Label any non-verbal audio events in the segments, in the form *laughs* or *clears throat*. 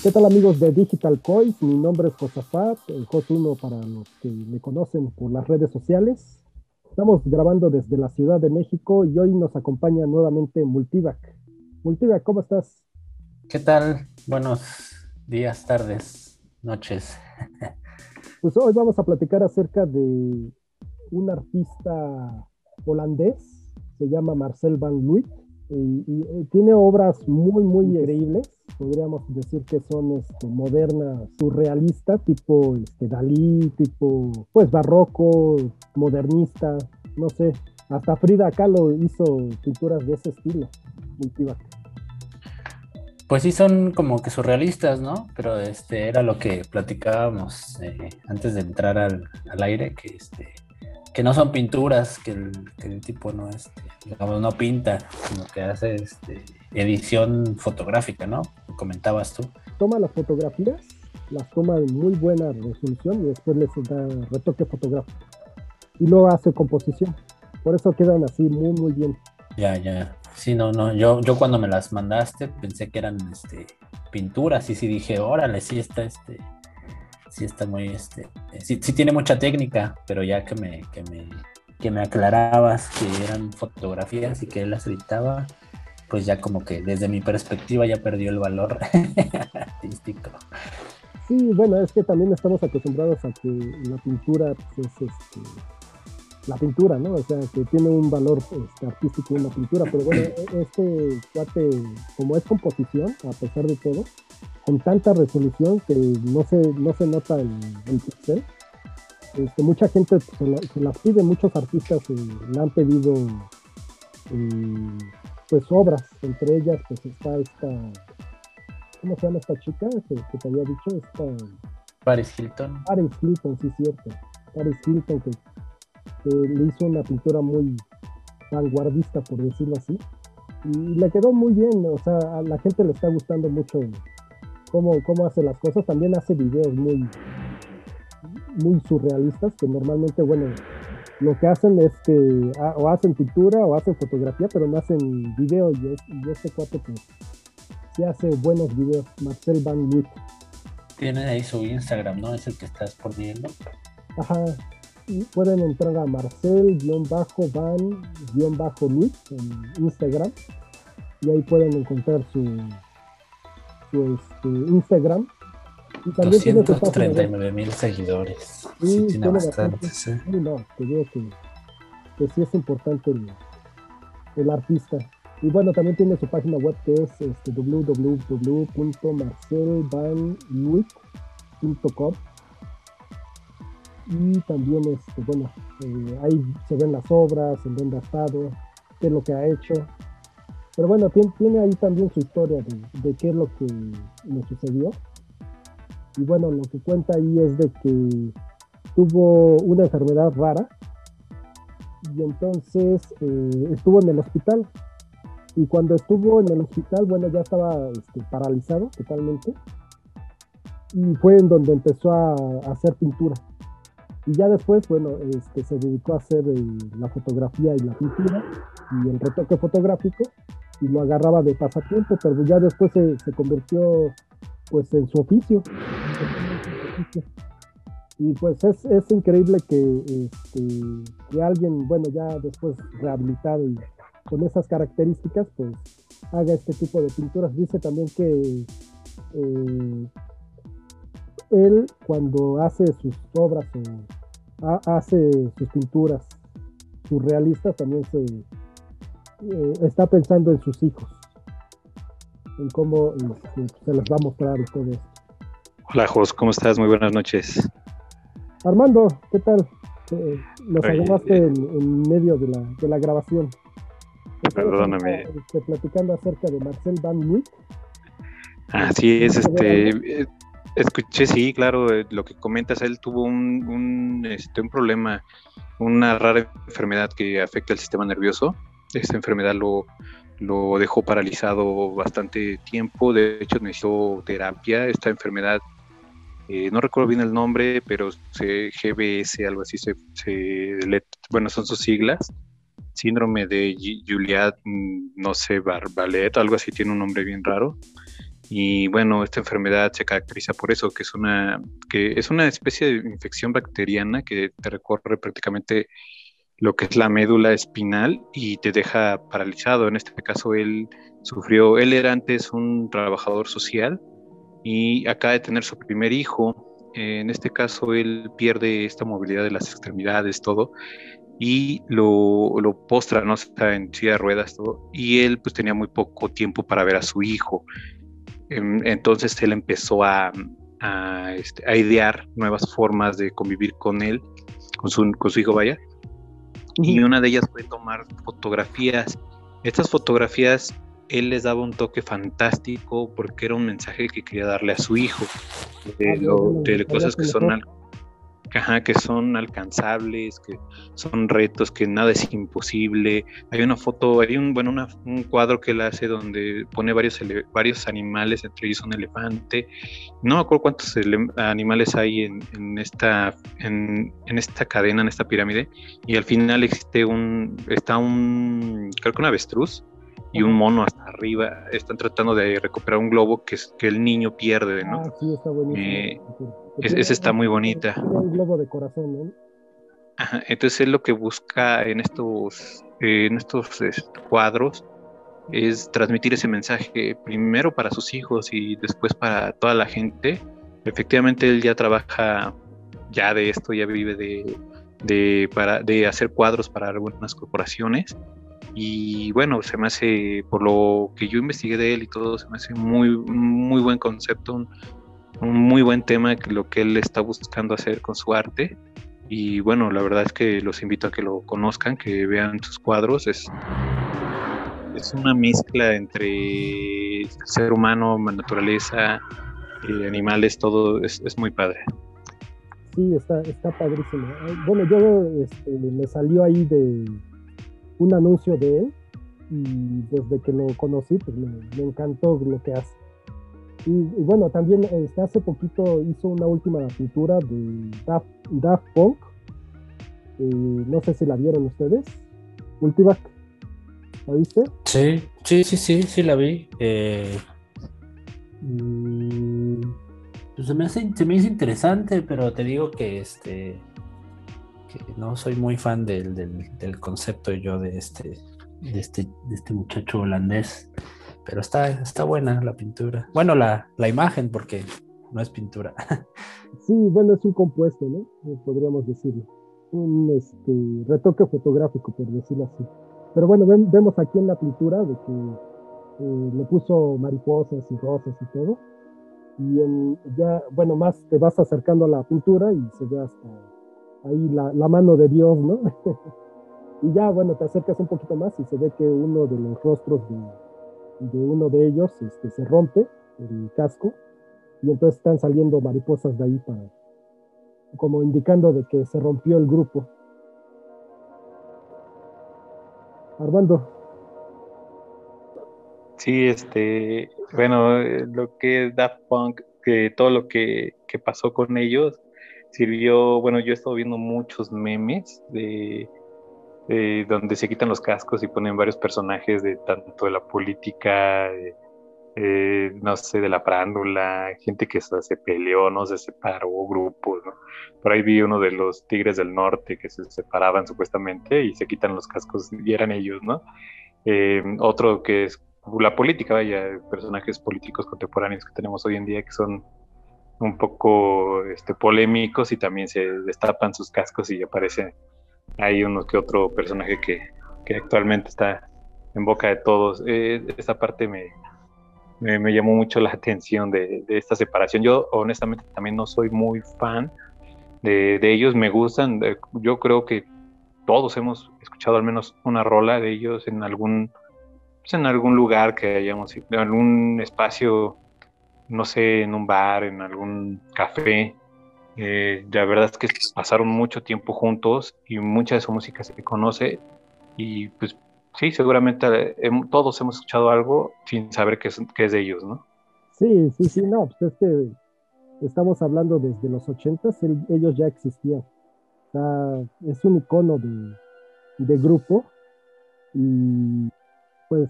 ¿Qué tal amigos de Digital Coins? Mi nombre es Josafat, el host 1 para los que me conocen por las redes sociales. Estamos grabando desde la Ciudad de México y hoy nos acompaña nuevamente Multivac. Multivac, ¿cómo estás? ¿Qué tal? Buenos días, tardes, noches. Pues hoy vamos a platicar acerca de un artista holandés, se llama Marcel Van Luit, y, eh, tiene obras muy, muy increíbles. Podríamos decir que son este, modernas, surrealistas, tipo este, Dalí, tipo pues barroco, modernista, no sé. Hasta Frida Kahlo hizo pinturas de ese estilo, Pues sí, son como que surrealistas, ¿no? Pero este era lo que platicábamos eh, antes de entrar al, al aire, que este que no son pinturas, que el, tipo no, este, digamos, no pinta, sino que hace este, edición fotográfica, ¿no? Comentabas tú. Toma las fotografías, las toma en muy buena resolución y después les da retoque fotográfico. Y luego hace composición. Por eso quedan así muy, muy bien. Ya, ya. Sí, no, no. Yo, yo cuando me las mandaste pensé que eran este, pinturas y sí dije, órale, sí está este sí está muy, este, sí, tiene mucha técnica, pero ya que me, que me, que me aclarabas que eran fotografías y que él las editaba, pues ya como que desde mi perspectiva ya perdió el valor *laughs* artístico. Sí, bueno, es que también estamos acostumbrados a que la pintura pues, es este, la pintura, ¿no? O sea, que tiene un valor este, artístico una pintura, pero bueno, e-, este cuate, como es composición, a pesar de todo, con tanta resolución que no se, no se nota el, el pixel. Este, mucha gente se, las pide, muchos artistas eh, le han pedido eh, pues obras, entre ellas pues está esta, ¿cómo se llama esta chica que, te había dicho? Esta, Paris Hilton. Paris Hilton, sí, cierto. Paris Hilton que, le hizo una pintura muy vanguardista, por decirlo así. Y le quedó muy bien, o sea, a la gente le está gustando mucho cómo, cómo hace las cosas. También hace videos muy, muy surrealistas que normalmente, bueno, lo que hacen es que o hacen pintura o hacen fotografía, pero no hacen video. Y, este cuate pues sí hace buenos videos, Marcel Van Witt. Tiene ahí su Instagram, ¿no? Es el que estás poniendo. Ajá. Y pueden entrar a Marcel-Van-Luit en Instagram y ahí pueden encontrar su, su este, Instagram. Y también 239 mil seguidores. Sí, tiene bastantes. no, te digo que, que, sí es importante el, el, artista. Y bueno, también tiene su página web que es este, www.marcelvanluic.com y también este, bueno eh, ahí se ven las obras en dónde ha estado qué es lo que ha hecho pero bueno, tiene, ahí también su historia de, qué es lo que le sucedió. Y bueno, lo que cuenta ahí es de que tuvo una enfermedad rara y entonces eh, estuvo en el hospital. Y cuando estuvo en el hospital, bueno, ya estaba este, paralizado totalmente. Y fue en donde empezó a, hacer pintura. Y ya después, bueno, este, se dedicó a hacer la fotografía y la pintura y el retoque fotográfico y lo agarraba de pasatiempo, pero ya después se, convirtió pues en su oficio. Y pues es, es increíble que, este, que alguien, bueno, ya después rehabilitado y con esas características, pues haga este tipo de pinturas. Dice también que eh, él cuando hace sus obras o hace sus pinturas surrealistas también se, eh, está pensando en sus hijos, en cómo se les va a mostrar esto. Hola Jos, ¿cómo estás? Muy buenas noches. Armando, ¿qué tal? Eh, nos agarraste en, medio de la, de la grabación. Perdóname. Este, platicando acerca de Marcel Van Witt. Así es, este, eh, escuché, sí, claro, lo que comentas, él tuvo un, un, este, un problema, una rara enfermedad que afecta el sistema nervioso esta enfermedad lo, lo dejó paralizado bastante tiempo, de hecho necesitó terapia, esta enfermedad, eh, no recuerdo bien el nombre, pero se, GBS, algo así, se, bueno, son sus siglas, síndrome de Juliat, mm, no sé, Barbalet, algo así, tiene un nombre bien raro. Y bueno, esta enfermedad se caracteriza por eso, que es una, que es una especie de infección bacteriana que te recorre prácticamente lo que es la médula espinal y te deja paralizado. En este caso, él sufrió, él era antes un trabajador social y acaba de tener su primer hijo. En este caso, él pierde esta movilidad de las extremidades, todo, y lo, lo postra, ¿no? Está en silla de ruedas, todo, y él pues tenía muy poco tiempo para ver a su hijo. Em, entonces él empezó a, este, a, idear nuevas formas de convivir con él, con su, con su hijo, vaya. Y una de ellas fue tomar fotografías. Estas fotografías él les daba un toque fantástico porque era un mensaje que quería darle a su hijo, de, ah, de cosas que son que son alcanzables, que son retos, que nada es imposible. Hay una foto, hay un, bueno, un cuadro que él hace donde pone varios, varios animales, entre ellos un elefante. No me acuerdo cuántos animales hay en, esta, en, esta cadena, en esta pirámide. Y al final existe un, está un, creo que un avestruz y un mono hasta arriba. Están tratando de recuperar un globo que el niño pierde, ¿no? Ah, sí, está buenísimo. Eh, esa está muy bonita. Un globo de corazón, ¿no? Ajá, entonces él lo que busca en estos, en estos cuadros es transmitir ese mensaje primero para sus hijos y después para toda la gente. Efectivamente él ya trabaja ya de esto, ya vive de, de, para, de hacer cuadros para algunas corporaciones y bueno, se me hace, por lo que yo investigué de él y todo, se me hace muy, muy buen concepto, un, muy buen tema lo que él está buscando hacer con su arte. Y bueno, la verdad es que los invito a que lo conozcan, que vean sus cuadros. Es, es una mezcla entre ser humano, naturaleza, eh, animales, todo es, es, muy padre. Sí, está, está padrísimo. Bueno, yo este, me salió ahí de un anuncio de él y desde que lo conocí, pues me encantó lo que hace. Y, bueno, también este, hace poquito hizo una última pintura de Daft, Punk. Eh, no sé si la vieron ustedes. Ultivac. ¿La viste? Sí, sí, sí, sí, sí la vi. Eh, pues se, me hace, se me hizo interesante, pero te digo que este que no soy muy fan del, del, concepto yo de este, de este, de este muchacho holandés. Pero está, está buena la pintura. Bueno, la, la imagen, porque no es pintura. *laughs* Sí, bueno, es un compuesto, ¿no? Eh, podríamos decirlo. Un este, retoque fotográfico, por decirlo así. Pero bueno, vemos aquí en la pintura de que eh, le puso mariposas y rosas y todo. Y en, ya, bueno, más te vas acercando a la pintura y se ve hasta ahí la, la mano de Dios, ¿no? *laughs* y ya, bueno, te acercas un poquito más y se ve que uno de los rostros de, de uno de ellos este, se rompe el casco y entonces están saliendo mariposas de ahí para como indicando de que se rompió el grupo. Armando. Sí, este, bueno, lo que es Daft Punk, que todo lo que, que pasó con ellos sirvió, bueno, yo he estado viendo muchos memes de eh, donde se quitan los cascos y ponen varios personajes de tanto de la política, eh, no sé, de la prándula, gente que se, peleó, no se separó, grupos, ¿no? Por ahí vi uno de los Tigres del Norte que se separaban supuestamente y se quitan los cascos y eran ellos, ¿no? Eh, otro que es la política, vaya, personajes políticos contemporáneos que tenemos hoy en día que son un poco este, polémicos y también se destapan sus cascos y aparecen hay uno que otro personaje que, actualmente está en boca de todos. Eh, esta parte me, me, llamó mucho la *laughs* atención de, esta separación. Yo honestamente también no soy muy fan de, ellos, me gustan. Eh, yo creo que todos hemos escuchado al menos una rola de ellos en algún, pues, en algún lugar que hayamos, en algún espacio, no sé, en un bar, en algún café. Eh, la verdad es que pasaron mucho tiempo juntos y mucha de su música se conoce y pues sí, seguramente eh, todos hemos escuchado algo sin saber qué es, es de ellos, ¿no? Sí, sí, sí, no, pues es que estamos hablando desde los ochentas, ellos ya existían. es un icono de, de grupo y pues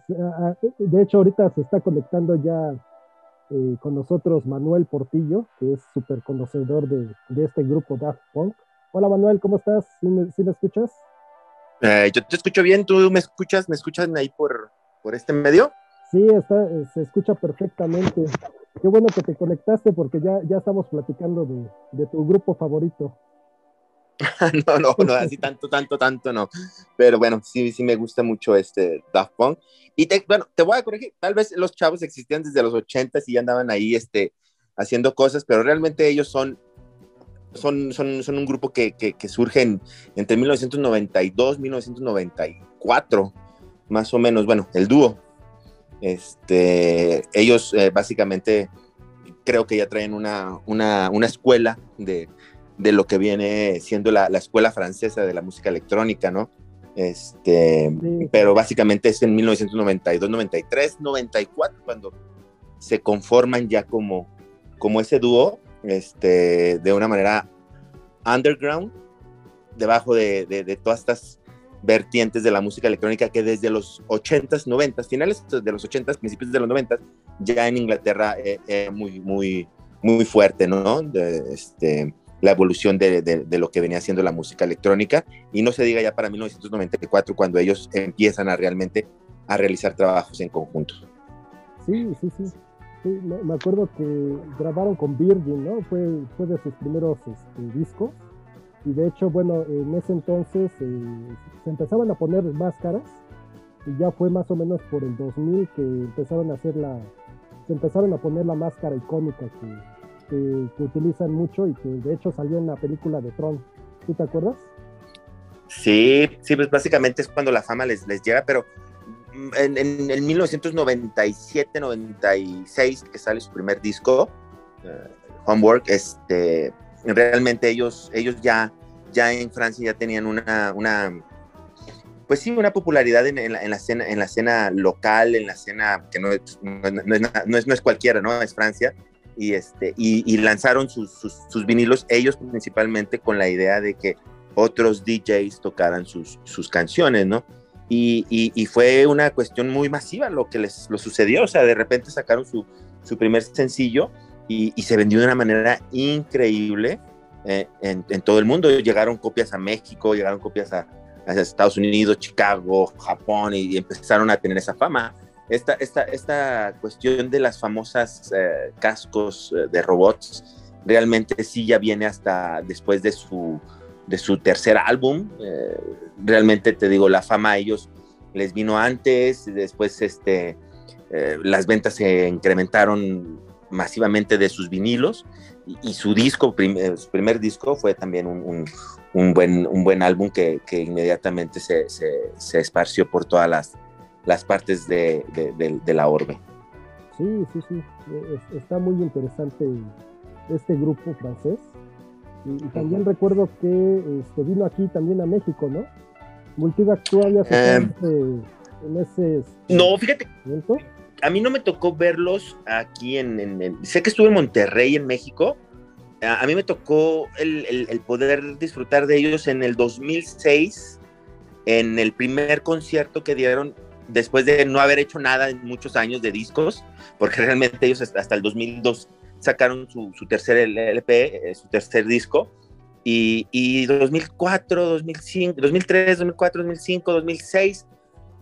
de hecho ahorita se está conectando ya eh, con nosotros Manuel Portillo, que es súper conocedor de, de, este grupo Daft Punk. Hola Manuel, ¿cómo estás? ¿Sí me, sí me escuchas? Eh, yo te escucho bien, ¿tú me escuchas? ¿Me escuchan ahí por, por este medio? Sí, está, se escucha perfectamente. Qué bueno que te conectaste porque ya, ya estamos platicando de, de tu grupo favorito. *laughs* no, no, no, así tanto, tanto, tanto no. Pero bueno, sí, sí me gusta mucho este Daft Punk. Y te, bueno, te voy a corregir, tal vez los chavos existían desde los 80 y ya andaban ahí este, haciendo cosas, pero realmente ellos son, son, son, son un grupo que, que, que surge entre 1992 1994, más o menos, bueno, el dúo. Este, ellos eh, básicamente creo que ya traen una, una, una escuela de, de lo que viene siendo la, la, escuela francesa de la música electrónica, ¿no? Este, sí. Pero básicamente es en 1992, 93, 94 cuando se conforman ya como, como ese dúo, este, de una manera underground, debajo de, de, de, todas estas vertientes de la música electrónica que desde los 80s, 90s, finales de los 80s, principios de los 90s, ya en Inglaterra eh, eh, muy, muy, muy fuerte, ¿no? De, este, la evolución de, de, de, lo que venía siendo la música electrónica y no se diga ya para 1994 cuando ellos empiezan a realmente a realizar trabajos en conjunto. Sí, sí, sí. sí me acuerdo que grabaron con Virgin, ¿no? Fue, fue de sus primeros este, discos y de hecho, bueno, en ese entonces eh, se empezaban a poner máscaras y ya fue más o menos por el 2000 que empezaron a hacer la, se empezaron a poner la máscara icónica que que, que, utilizan mucho y que de hecho salió en la película de Tron. ¿Tú te acuerdas? Sí, sí, pues básicamente es cuando la fama les, les llega, pero en, en, en 1997, 96, que sale su primer disco, uh, Homework, este, realmente ellos, ellos ya, ya en Francia ya tenían una, una pues sí, una popularidad en, en, la, en, la, escena, en la escena local, en la escena que no es, no, no, es, no, es, no es cualquiera, ¿no? Es Francia y, este, y, lanzaron sus, vinilos, ellos principalmente con la idea de que otros DJs tocaran sus, sus canciones, ¿no? Y, fue una cuestión muy masiva lo que les lo sucedió, o sea, de repente sacaron su, su primer sencillo y, se vendió de una manera increíble eh, en, en, todo el mundo. Llegaron copias a México, llegaron copias a, a Estados Unidos, Chicago, Japón y empezaron a tener esa fama esta, esta, esta cuestión de las famosas eh, cascos eh, de robots realmente sí ya viene hasta después de su, de su tercer álbum. Eh, realmente te digo, la fama a ellos les vino antes, después este, las ventas se incrementaron masivamente de sus vinilos y, su disco, su primer disco fue también un, un, buen, un buen álbum que, que inmediatamente se, se esparció por todas las, las partes de, de, de, de la orbe. Sí, sí, sí. Es, está muy interesante este grupo francés. Y, y también recuerdo que este, vino aquí también a México, ¿no? Multivac, tú habías eh, en ese. No, fíjate. Momento? A mí no me tocó verlos aquí en, en, en, Sé que estuve en Monterrey, en México. A, a mí me tocó el, el, el, poder disfrutar de ellos en el 2006, en el primer concierto que dieron después de no haber hecho nada en muchos años de discos, porque realmente ellos hasta el 2002 sacaron su, tercer LP, eh, su tercer disco, y, y, 2004, 2005, 2003, 2004, 2005, 2006,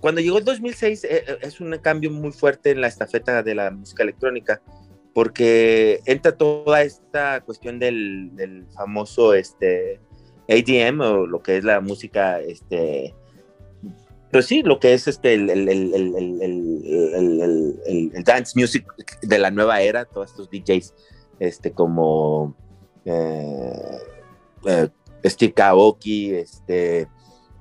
cuando llegó el 2006 eh, eh, es un cambio muy fuerte en la estafeta de la música electrónica, porque entra toda esta cuestión del, del famoso este, ADM, o lo que es la música este, pues sí, lo que es este, el, el, el, el, dance music de la nueva era, todos estos DJs, este, como eh, eh, Steve Kaoki, este,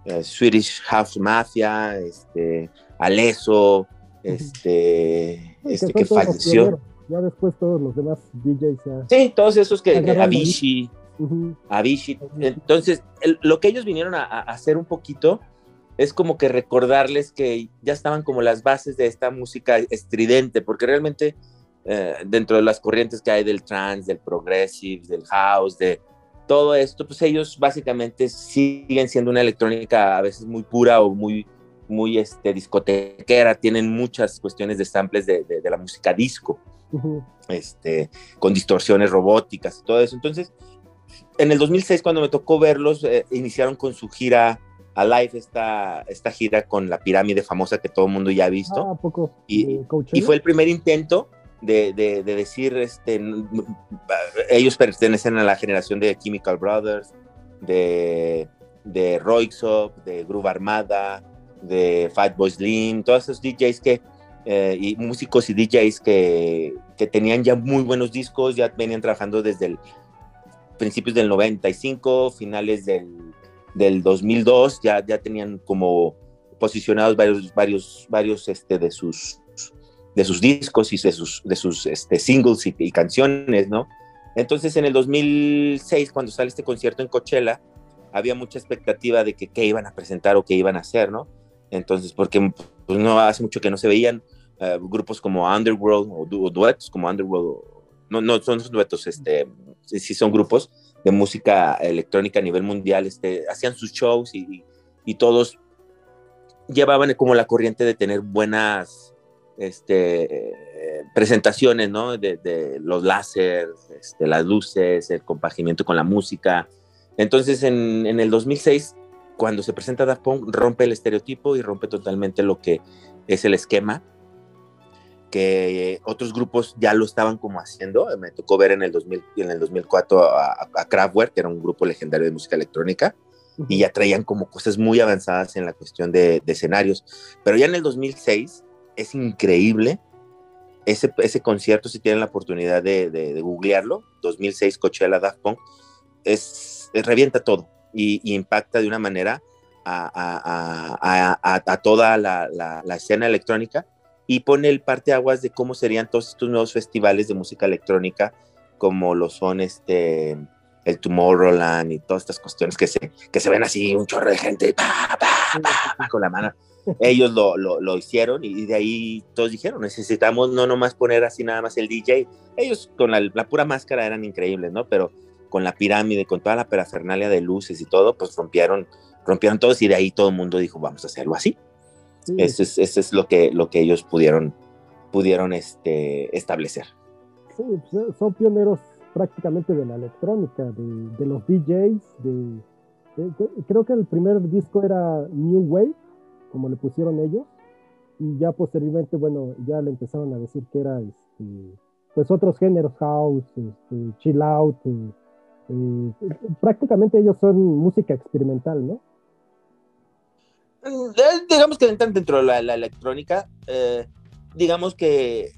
eh, Swedish House Mafia, este, Aleso, este, este que falleció. Ya después todos los demás DJs ya. Sí, todos esos que, Avicii, uh -huh. Avicii. Entonces, lo que ellos vinieron a, a hacer un poquito es como que recordarles que ya estaban como las bases de esta música estridente, porque realmente eh, dentro de las corrientes que hay del trance, del progressive, del house, de todo esto, pues ellos básicamente siguen siendo una electrónica a veces muy pura o muy, muy este, discotequera, tienen muchas cuestiones de samples de, de, de la música disco. este, con distorsiones robóticas y todo eso. Entonces, en el 2006, cuando me tocó verlos, eh, iniciaron con su gira Alive, esta, esta gira con la pirámide famosa que todo el mundo ya ha visto. Ah, poco. Y, y, fue el primer intento de, de, de, decir, este, ellos pertenecen a la generación de Chemical Brothers, de, de Roixop, de Groove Armada, de Fatboy Slim, todos esos DJs que, eh, y músicos y DJs que, que tenían ya muy buenos discos, ya venían trabajando desde el principios del 95, finales del, del 2002, ya, ya tenían como posicionados varios, varios, varios este, de, sus, de sus discos y de sus, de sus este, singles y, canciones, ¿no? Entonces en el 2006, cuando sale este concierto en Coachella, había mucha expectativa de que qué iban a presentar o qué iban a hacer, ¿no? Entonces, porque pues, no hace mucho que no se veían uh, grupos como Underworld o, du duetos como Underworld, no, no son duetos, este, sí son grupos de música electrónica a nivel mundial, este, hacían sus shows y, y todos llevaban como la corriente de tener buenas este, presentaciones, ¿no? De, los láseres, este, las luces, el compagimiento con la música. Entonces, en, en, el 2006, cuando se presenta Daft Punk, rompe el estereotipo y rompe totalmente lo que es el esquema que otros grupos ya lo estaban como haciendo. Me tocó ver en el, 2000, en el 2004 a, a Kraftwerk, que era un grupo legendario de música electrónica, y ya traían como cosas muy avanzadas en la cuestión de, de escenarios. Pero ya en el 2006 es increíble ese, ese concierto, si tienen la oportunidad de, de, de googlearlo, 2006 Coachella Daft Punk, es, es revienta todo y, y, impacta de una manera a, a, a, a toda la, la, la escena electrónica y pone el parteaguas de cómo serían todos estos nuevos festivales de música electrónica, como lo son este, el Tomorrowland y todas estas cuestiones que se, que se ven así, un chorro de gente pa, pa, pa, con la mano. Ellos lo, lo, lo, hicieron y de ahí todos dijeron, necesitamos no nomás poner así nada más el DJ. Ellos con la, la pura máscara eran increíbles, ¿no? Pero con la pirámide, con toda la parafernalia de luces y todo, pues rompieron, rompieron todos y de ahí todo el mundo dijo, vamos a hacerlo así. Sí. Eso es, eso es lo, que, lo que ellos pudieron, pudieron este, establecer. Sí, pues, son pioneros prácticamente de la electrónica, de, de los DJs. De, creo que el primer disco era New Wave, como le pusieron ellos, y ya posteriormente, bueno, ya le empezaron a decir que era este, pues otros géneros, house, este, chill out. Eh, eh, prácticamente ellos son música experimental, ¿no? Digamos que entran dentro de la, la electrónica. Eh, digamos que eh,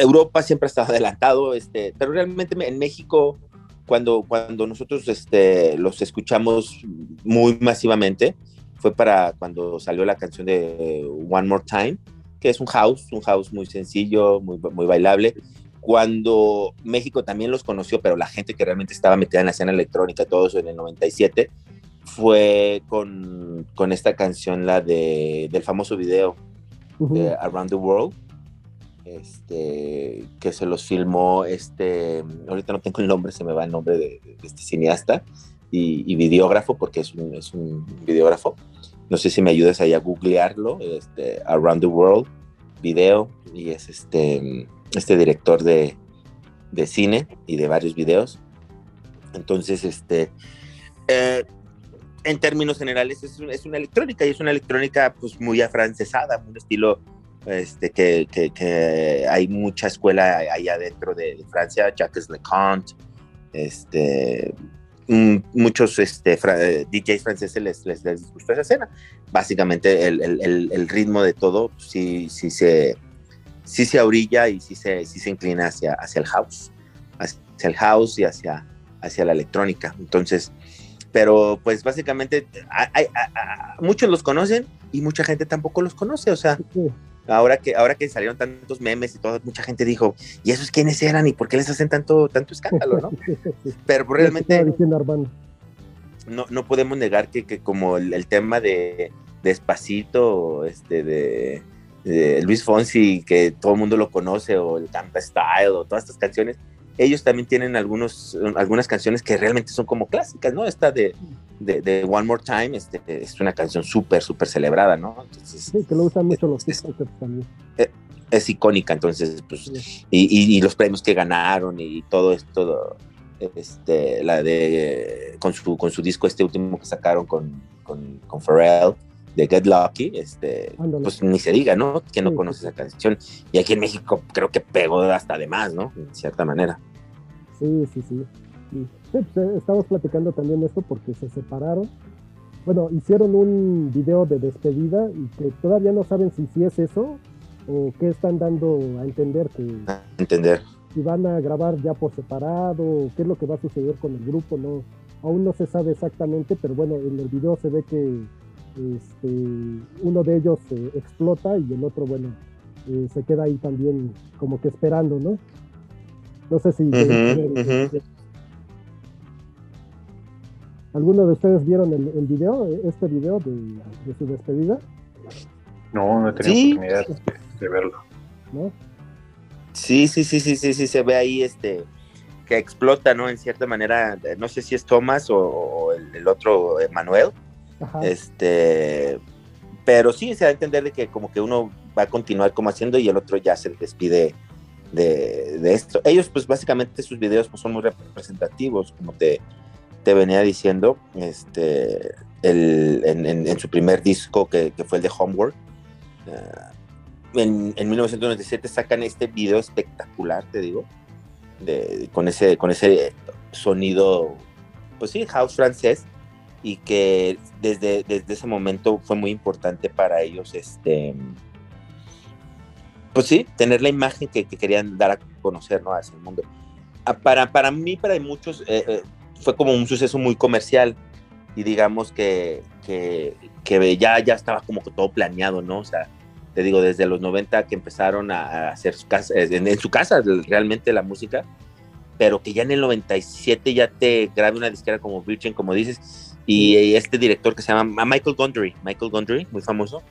Europa siempre ha estado adelantado, este, pero realmente en México, cuando, cuando nosotros este, los escuchamos muy masivamente, fue para cuando salió la canción de One More Time, que es un house, un house muy sencillo, muy, muy bailable. Cuando México también los conoció, pero la gente que realmente estaba metida en la escena electrónica, todo eso en el 97, fue con, con esta canción, la de, del famoso video uh -huh. de Around the World, este, que se los filmó, este, ahorita no tengo el nombre, se me va el nombre de, de este cineasta y, y, videógrafo, porque es un, es un videógrafo. No sé si me ayudas ahí a googlearlo, este, Around the World, video, y es este, este director de, de cine y de varios videos. Entonces, este, eh, en términos generales es, es, una electrónica y es una electrónica pues muy afrancesada, un estilo este, que, que, que, hay mucha escuela allá dentro de, de Francia, Jacques Leconte, este, muchos este, fra DJs franceses les, les, les, gustó esa escena. Básicamente el, el, el, ritmo de todo sí, sí, se, sí se orilla y sí se, sí se inclina hacia, hacia el house, hacia el house y hacia, hacia la electrónica. Entonces, pero pues básicamente hay, hay, hay, muchos los conocen y mucha gente tampoco los conoce, o sea, ahora que, ahora que salieron tantos memes y todo, mucha gente dijo, ¿y esos quiénes eran y por qué les hacen tanto, tanto escándalo, no? *laughs* Pero realmente no, no podemos negar que, que como el, el, tema de Despacito, este, de, de, Luis Fonsi, que todo el mundo lo conoce, o el Tampa Style, o todas estas canciones, ellos también tienen algunos, algunas canciones que realmente son como clásicas, ¿no? Esta de, de, One More Time este, es una canción súper, súper celebrada, ¿no? Entonces, sí, que lo usan mucho los es, también. Eh, es, icónica, entonces, pues, y, y, los premios que ganaron y todo esto, este, la de, con su, con su disco este último que sacaron con, con, con Pharrell, de Get Lucky, este, pues ni se diga, ¿no? Que no conoce esa canción. Y aquí en México creo que pegó hasta de más, ¿no? En cierta manera. Sí, sí, sí. sí. Pues, eh, estamos platicando también esto porque se separaron. Bueno, hicieron un video de despedida y que todavía no saben si, si es eso o qué están dando a entender que... A entender. Si van a grabar ya por separado, qué es lo que va a suceder con el grupo, no, aún no se sabe exactamente, pero bueno, en el video se ve que este, uno de ellos eh, explota y el otro, bueno, eh, se queda ahí también como que esperando, ¿no? No sé si... ¿Alguno de ustedes vieron el, el video, este video de, su despedida? No, no he tenido oportunidad de, verlo. ¿No? Sí, sí, sí, sí, sí, sí, se ve ahí este que explota, ¿no? En cierta manera, no sé si es Thomas o, el, el, otro Manuel, este, pero sí se da a entender de que como que uno va a continuar como haciendo y el otro ya se despide de, de esto. Ellos pues básicamente sus videos pues, son muy representativos, como te, te venía diciendo, este, el, en, su primer disco que, fue el de Homework. Uh, en, en, 1997 sacan este video espectacular, te digo, de, con, ese, con ese sonido, pues sí, house francés, y que desde, desde ese momento fue muy importante para ellos, este, pues sí, tener la imagen que, querían dar a conocer, ¿no? Hacia el mundo. Ah, para, para mí, para muchos, eh, eh, fue como un suceso muy comercial y digamos que, que, que, ya, ya estaba como todo planeado, ¿no? O sea, te digo, desde los 90 que empezaron a, hacer su casa, en, en, su casa realmente la música, pero que ya en el 97 ya te grabe una disquera como Virgin, como dices, y este director que se llama Michael Gondry, Michael Gondry, muy famoso,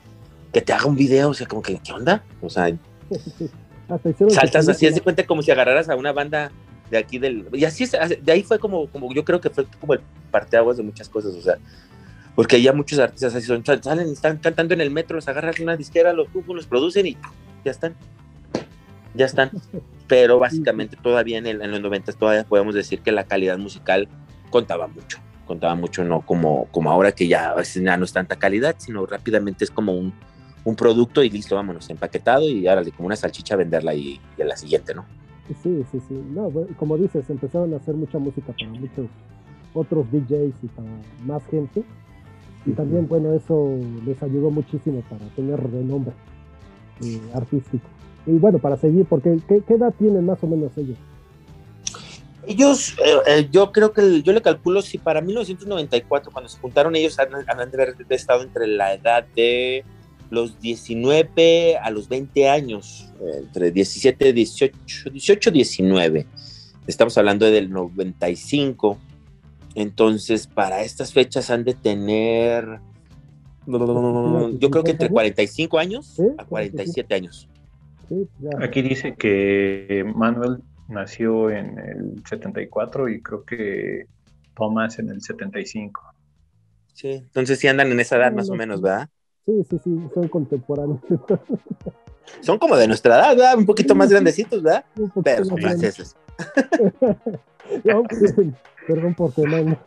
que te haga un video, o sea, como que, ¿qué onda? O sea, *laughs* saltas así, es de cuenta como si agarraras a una banda de aquí del... Y así, de ahí fue como, como yo creo que fue como el parteaguas de muchas cosas, o sea, porque ya muchos artistas así son, salen, están cantando en el metro, los agarras una disquera, los los producen y ya están, ya están. *laughs* Pero básicamente todavía en, el, en los 90 todavía podemos decir que la calidad musical contaba mucho contaba mucho, no como, como ahora que ya a veces ya no es tanta calidad, sino rápidamente es como un, un producto y listo, vámonos, empaquetado y ahora como una salchicha venderla y, y a la siguiente, ¿no? Sí, sí, sí. No, como dices, empezaron a hacer mucha música para muchos otros DJs y para más gente. Y también, bueno, eso les ayudó muchísimo para tener renombre eh, artístico. Y bueno, para seguir, porque ¿qué, ¿qué, edad tienen más o menos ellos? Ellos, eh, eh, yo creo que yo le calculo si para 1994, cuando se juntaron, ellos han, han de haber estado entre la edad de los 19 a los 20 años, entre 17, 18, 18, 19. Estamos hablando del 95. Entonces, para estas fechas han de tener, yo creo que entre 45 años a 47 años. Aquí dice que Manuel nació en el 74 y creo que Thomas en el 75. Sí, entonces sí andan en esa edad más o menos, ¿verdad? Sí, sí, sí, son contemporáneos. *laughs* son como de nuestra edad, ¿verdad? Un poquito más grandecitos, ¿verdad? Pero son franceses. *laughs* Pues, perdón por no.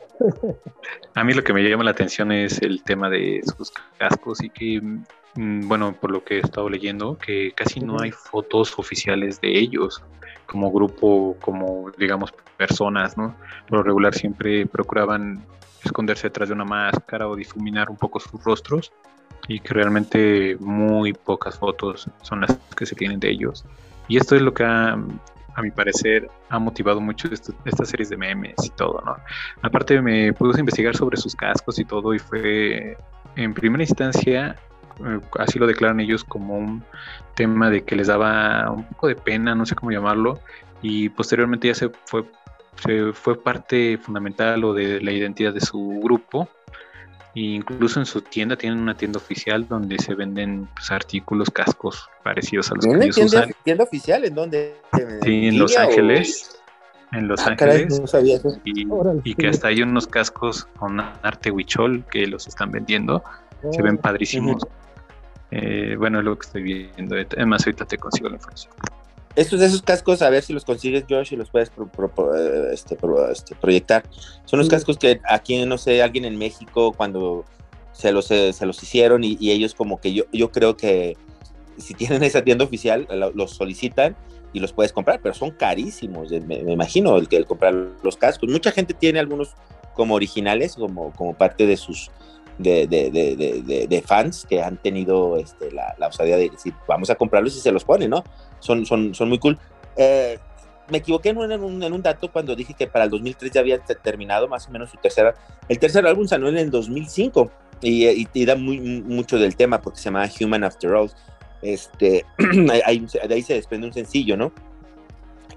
A mí lo que me llama la atención es el tema de sus cascos y que, bueno, por lo que he estado leyendo, que casi no hay fotos oficiales de ellos como grupo, como digamos personas, ¿no? Por lo regular siempre procuraban esconderse detrás de una máscara o difuminar un poco sus rostros y que realmente muy pocas fotos son las que se tienen de ellos. Y esto es lo que ha, a mi parecer ha motivado mucho estas series de memes y todo, ¿no? Aparte me puse a investigar sobre sus cascos y todo y fue en primera instancia así lo declaran ellos como un tema de que les daba un poco de pena, no sé cómo llamarlo, y posteriormente ya se fue, se fue parte fundamental o de la identidad de su grupo. E incluso en su tienda tienen una tienda oficial donde se venden pues, artículos, cascos parecidos a los que ellos tienda, usan. ¿Tienda oficial en dónde? sí, en Los Ángeles. en Los Ah, caray, Ángeles. no sabía eso. Y, Órale, y sí. que hasta hay unos cascos con arte huichol que los están vendiendo. Se ven padrísimos. Eh, bueno, es lo que estoy viendo. Además, ahorita te consigo la información. Estos de esos cascos, a ver si los consigues, Josh, y los puedes pro- pro- pro- eh, este, pro- este, proyectar. Son los cascos que aquí, no sé, alguien en México cuando se los, eh, se los hicieron y, y ellos como que yo, yo creo que si tienen esa tienda oficial, lo- los solicitan y los puedes comprar, pero son carísimos, me, me imagino, el, que el comprar los cascos. Mucha gente tiene algunos como originales, como, como parte de sus de, de, de, de- fans que han tenido este, la, la osadía de decir, vamos a comprarlos y se los ponen, ¿no? Son, son, son muy cool. Eh, me equivoqué en un, en, un, en un dato cuando dije que para el 2003 ya había te- terminado más o menos su tercera. El tercer álbum salió en el 2005 y, y, y da muy, mucho del tema porque se llama Human After All. Este, *clears throat* de ahí se desprende un sencillo, ¿no?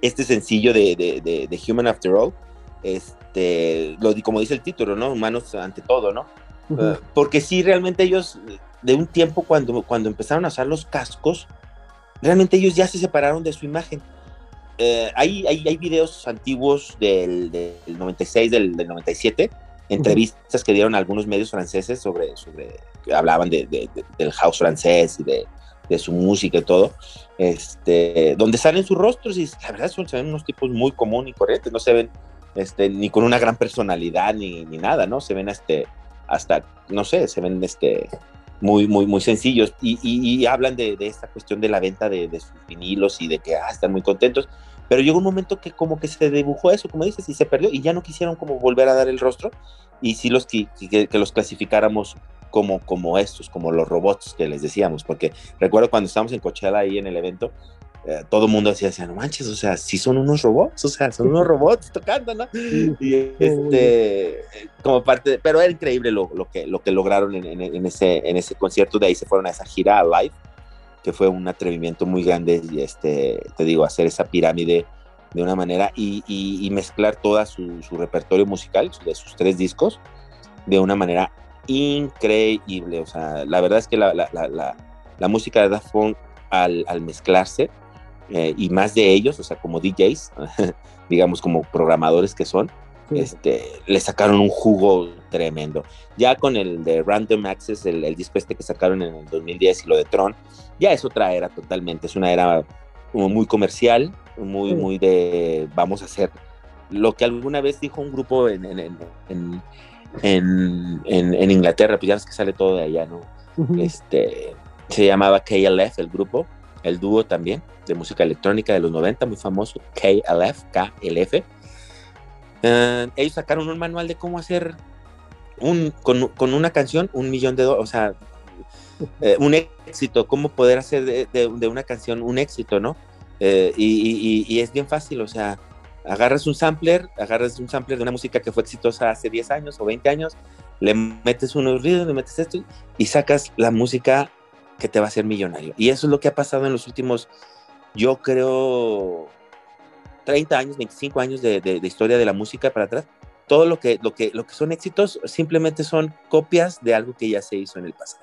Este sencillo de, de, de, de Human After All, este, lo, como dice el título, ¿no? Humanos ante todo, ¿no? Eh, porque sí, realmente ellos, de un tiempo cuando, cuando empezaron a usar los cascos, realmente ellos ya se separaron de su imagen. Eh, hay, hay, hay videos antiguos del, del 96, del, del 97, entrevistas que dieron algunos medios franceses sobre, sobre que hablaban de, de- de- del house francés y de, su música y todo, este, donde salen sus rostros y la verdad son, se ven unos tipos muy común y corrientes, no se ven este, ni con una gran personalidad ni, ni nada, ¿no? Se ven este, hasta, no sé, se ven este, muy, muy, muy sencillos y, y- hablan de, de esta cuestión de la venta de, de sus vinilos y de que ah, están muy contentos. Pero llegó un momento que como que se dibujó eso, como dices, y se perdió y ya no quisieron como volver a dar el rostro y sí los que, que, que los clasificáramos como, como estos, como los robots que les decíamos, porque recuerdo cuando estábamos en Coachella ahí en el evento, eh, todo el mundo decía, no manches, o sea, sí son unos robots, o sea, son unos robots *laughs* tocando, ¿no? Y este, como parte, de- pero era increíble lo, lo, que, lo que lograron en, en- en ese, en ese concierto, de ahí se fueron a esa gira live, que fue un atrevimiento muy grande, y este, te digo, hacer esa pirámide de una manera y, y- y mezclar toda su, su repertorio musical de sus tres discos de una manera increíble, o sea, la verdad es que la, la, la, la, la música de Daft Punk al, al mezclarse, eh, y más de ellos, o sea, como DJs, *laughs* digamos como programadores que son, sí. este, le sacaron un jugo tremendo. Ya con el de Random Access, el, el disco este que sacaron en el 2010 y lo de Tron, ya es otra era totalmente, es una era como muy comercial, muy, Sí. muy de vamos a hacer lo que alguna vez dijo un grupo en, en, en, en, Inglaterra, pues ya ves que sale todo de allá, ¿no? Ujú. este, se llamaba KLF, el grupo, el dúo también, de música electrónica de los 90, muy famoso, KLF, KLF. Eh, ellos sacaron un manual de cómo hacer un, con, una canción un millón de dólares, o sea, eh, un éxito, cómo poder hacer de, de- una canción un éxito, ¿no? Eh, y- y es bien fácil, o sea, agarras un sampler, agarras un sampler de una música que fue exitosa hace 10 años o 20 años, le metes unos ruidos, le metes esto y sacas la música que te va a hacer millonario. Y eso es lo que ha pasado en los últimos, yo creo, 30 años, 25 años de, de- de historia de la música para atrás. Todo lo que, lo, que, lo que son éxitos simplemente son copias de algo que ya se hizo en el pasado.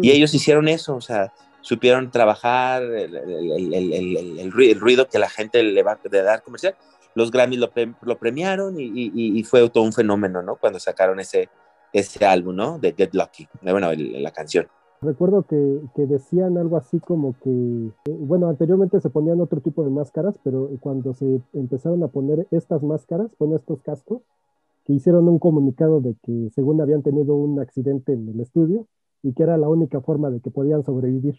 Y ellos hicieron eso, o sea, supieron trabajar el, el- el- el- el- el ru- el ruido que la gente le va a dar comercial. Los Grammys lo, pre- lo premiaron y, y- y fue todo un fenómeno, ¿no? Cuando sacaron ese, ese álbum, ¿no? De Get Lucky, bueno, la canción. Recuerdo que, que decían algo así como que, eh, bueno, anteriormente se ponían otro tipo de máscaras, pero cuando se empezaron a poner estas máscaras, con estos cascos, que hicieron un comunicado de que según habían tenido un accidente en el estudio y que era la única forma de que podían sobrevivir.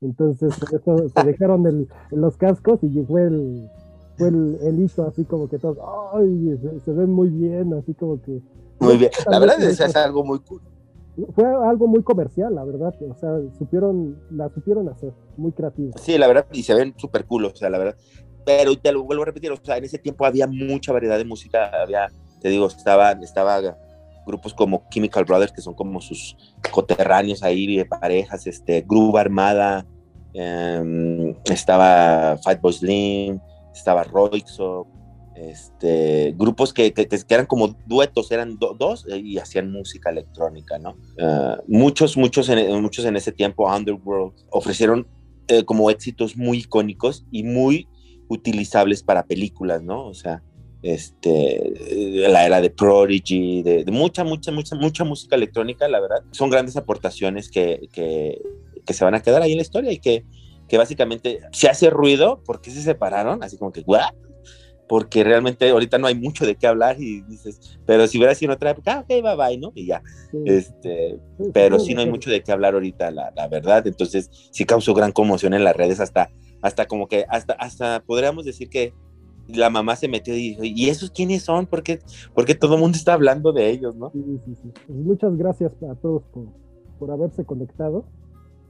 Entonces, eso se dejaron el- los cascos y fue el, fue el, el hito, así como que todos, ¡ay! Se, se ven muy bien, así como que. Muy bien. La verdad es algo muy cool. Fue algo muy comercial, la verdad. O sea, supieron, la supieron hacer, muy creativo. Sí, la verdad, y se ven súper cool, o sea, la verdad. Pero te lo vuelvo a repetir, o sea, en ese tiempo había mucha variedad de música, había, te digo, estaban, estaba grupos como Chemical Brothers, que son como sus coterráneos ahí, parejas, este, Groove Armada, em, estaba Fight Boy Slim, estaba Roixo, este, grupos que, eran como duetos, eran do- dos eh, y hacían música electrónica, ¿no? Ah, muchos, muchos en, muchos en ese tiempo, Underworld, ofrecieron eh, como éxitos muy icónicos y muy utilizables para películas, ¿no? O sea, este, la era de Prodigy, de, mucha, mucha, mucha, mucha música electrónica, la verdad. Son grandes aportaciones que, se van a quedar ahí en la historia y que, que básicamente se hace ruido porque se separaron, así como que, ¿what? Porque realmente ahorita no hay mucho de qué hablar y dices, pero si hubiera sido en otra época, ah, ok, bye bye, ¿no? Y ya. Este, pero sí no hay mucho de qué hablar ahorita, la, la, verdad. Entonces, sí causó gran conmoción en las redes, hasta, hasta como que, hasta, hasta podríamos decir que la mamá se metió y dijo, ¿y esos quiénes son? Porque, porque todo el mundo está hablando de ellos, ¿no? Sí, sí, sí. Pues muchas gracias a todos por, por haberse conectado.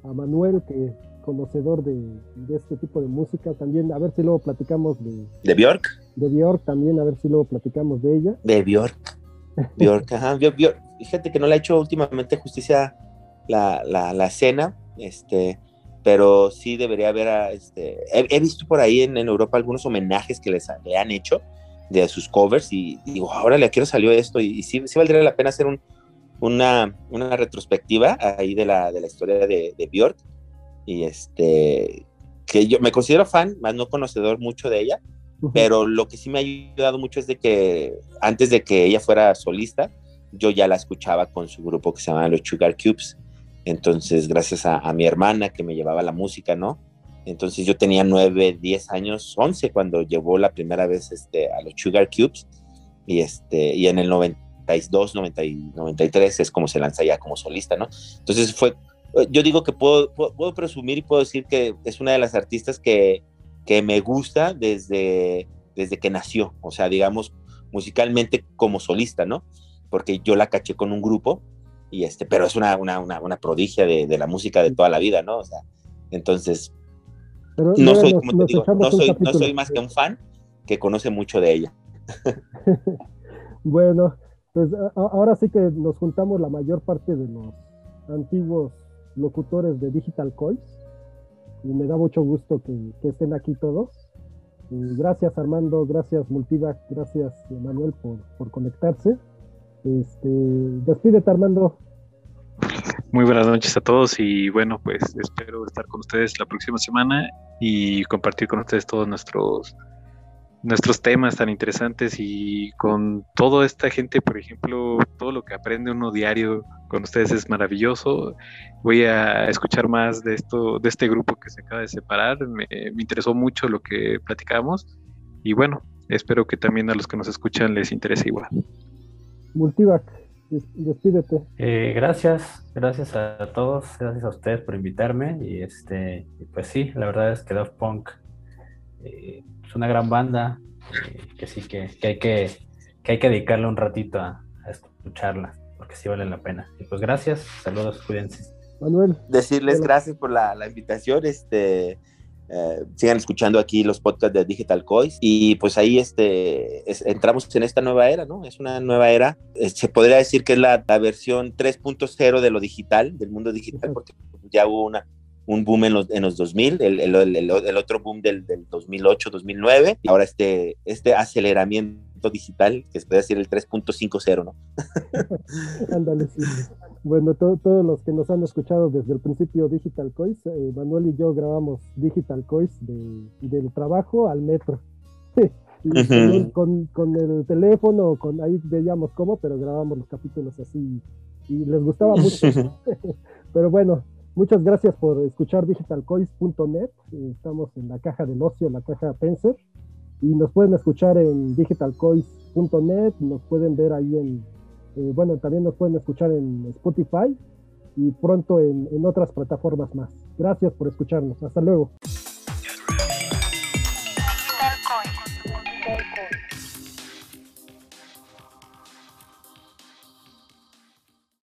A Manuel, que conocedor de, de, este tipo de música. También, a ver si luego platicamos de... ¿De Bjork? De Bjork también, a ver si luego platicamos de ella. De Bjork. Bjork, *laughs* ajá. Bjork, Fíjate que no le ha hecho últimamente justicia la, la, la escena, este, pero sí debería haber, este, he, visto por ahí en, en, Europa algunos homenajes que les, le han hecho de sus covers y, y digo, ahora le quiero salió esto y, y sí, sí, valdría la pena hacer un, una, una retrospectiva ahí de la, de la historia de, de Bjork y este, que yo me considero fan, más no conocedor mucho de ella, uh -huh. pero lo que sí me ha ayudado mucho es de que antes de que ella fuera solista, yo ya la escuchaba con su grupo que se llama Los Sugar Cubes. Entonces, gracias a, a mi hermana que me llevaba la música, ¿no? Entonces yo tenía 9, 10 años, 11 cuando llevó la primera vez este, a los Sugar Cubes y, este, y en el 92, 90, 93 es como se lanza ya como solista, ¿no? Entonces fue yo digo que puedo, puedo, puedo, presumir y puedo decir que es una de las artistas que, que me gusta desde, desde que nació, o sea, digamos, musicalmente como solista, ¿no? Porque yo la caché con un grupo, y este, pero es una, una, una, una prodigia de, de, la música de toda la vida, ¿no? O sea, entonces, pero, no, soy, nos, como te digo, no soy, no soy más que un fan que conoce mucho de ella. *laughs* bueno, pues ahora sí que nos juntamos la mayor parte de los antiguos locutores de Digital Coins y me da mucho gusto que, estén aquí todos. Gracias Armando, gracias Multivac, gracias Manuel por, por conectarse. Este, despídete Armando. Muy buenas noches a todos y bueno, pues espero estar con ustedes la próxima semana y compartir con ustedes todos nuestros nuestros temas tan interesantes y con toda esta gente, por ejemplo, todo lo que aprende uno diario con ustedes es maravilloso. Voy a escuchar más de esto, de este grupo que se acaba de separar. Me, me interesó mucho lo que platicamos y bueno, espero que también a los que nos escuchan les interese igual. Multivac, despídete. Eh, gracias, gracias a todos, gracias a ustedes por invitarme y este, pues sí, la verdad es que Daft Punk eh, es una gran banda eh, que sí que, que, hay que, que hay que dedicarle un ratito a, a, escucharla porque sí vale la pena. Y pues gracias, saludos, cuídense. Manuel. Decirles gracias por la, la invitación, este eh, sigan escuchando aquí los podcasts de Digital Coins y pues ahí este, es, entramos en esta nueva era, ¿no? Es una nueva era, eh, se podría decir que es la, la versión 3.0 de lo digital, del mundo digital, porque ya hubo una, un boom en los, en los 2000, el, el, el, el otro boom del, del 2008, 2009, y ahora este, este aceleramiento digital, que se puede decir el 3.50, ¿no? *laughs* Ándale, sí. Bueno, to todos los que nos han escuchado desde el principio Digital Coins, eh, Manuel y yo grabamos Digital Coins de, del trabajo al metro. *laughs* y uh -huh. con, con, el teléfono, con ahí veíamos cómo, pero grabamos los capítulos así y les gustaba mucho. *laughs* pero bueno, muchas gracias por escuchar digitalcoins.net. Estamos en la caja del ocio, la caja Penser. Y nos pueden escuchar en digitalcoins.net, nos pueden ver ahí en eh, bueno, también nos pueden escuchar en Spotify y pronto en, en otras plataformas más. Gracias por escucharnos. Hasta luego.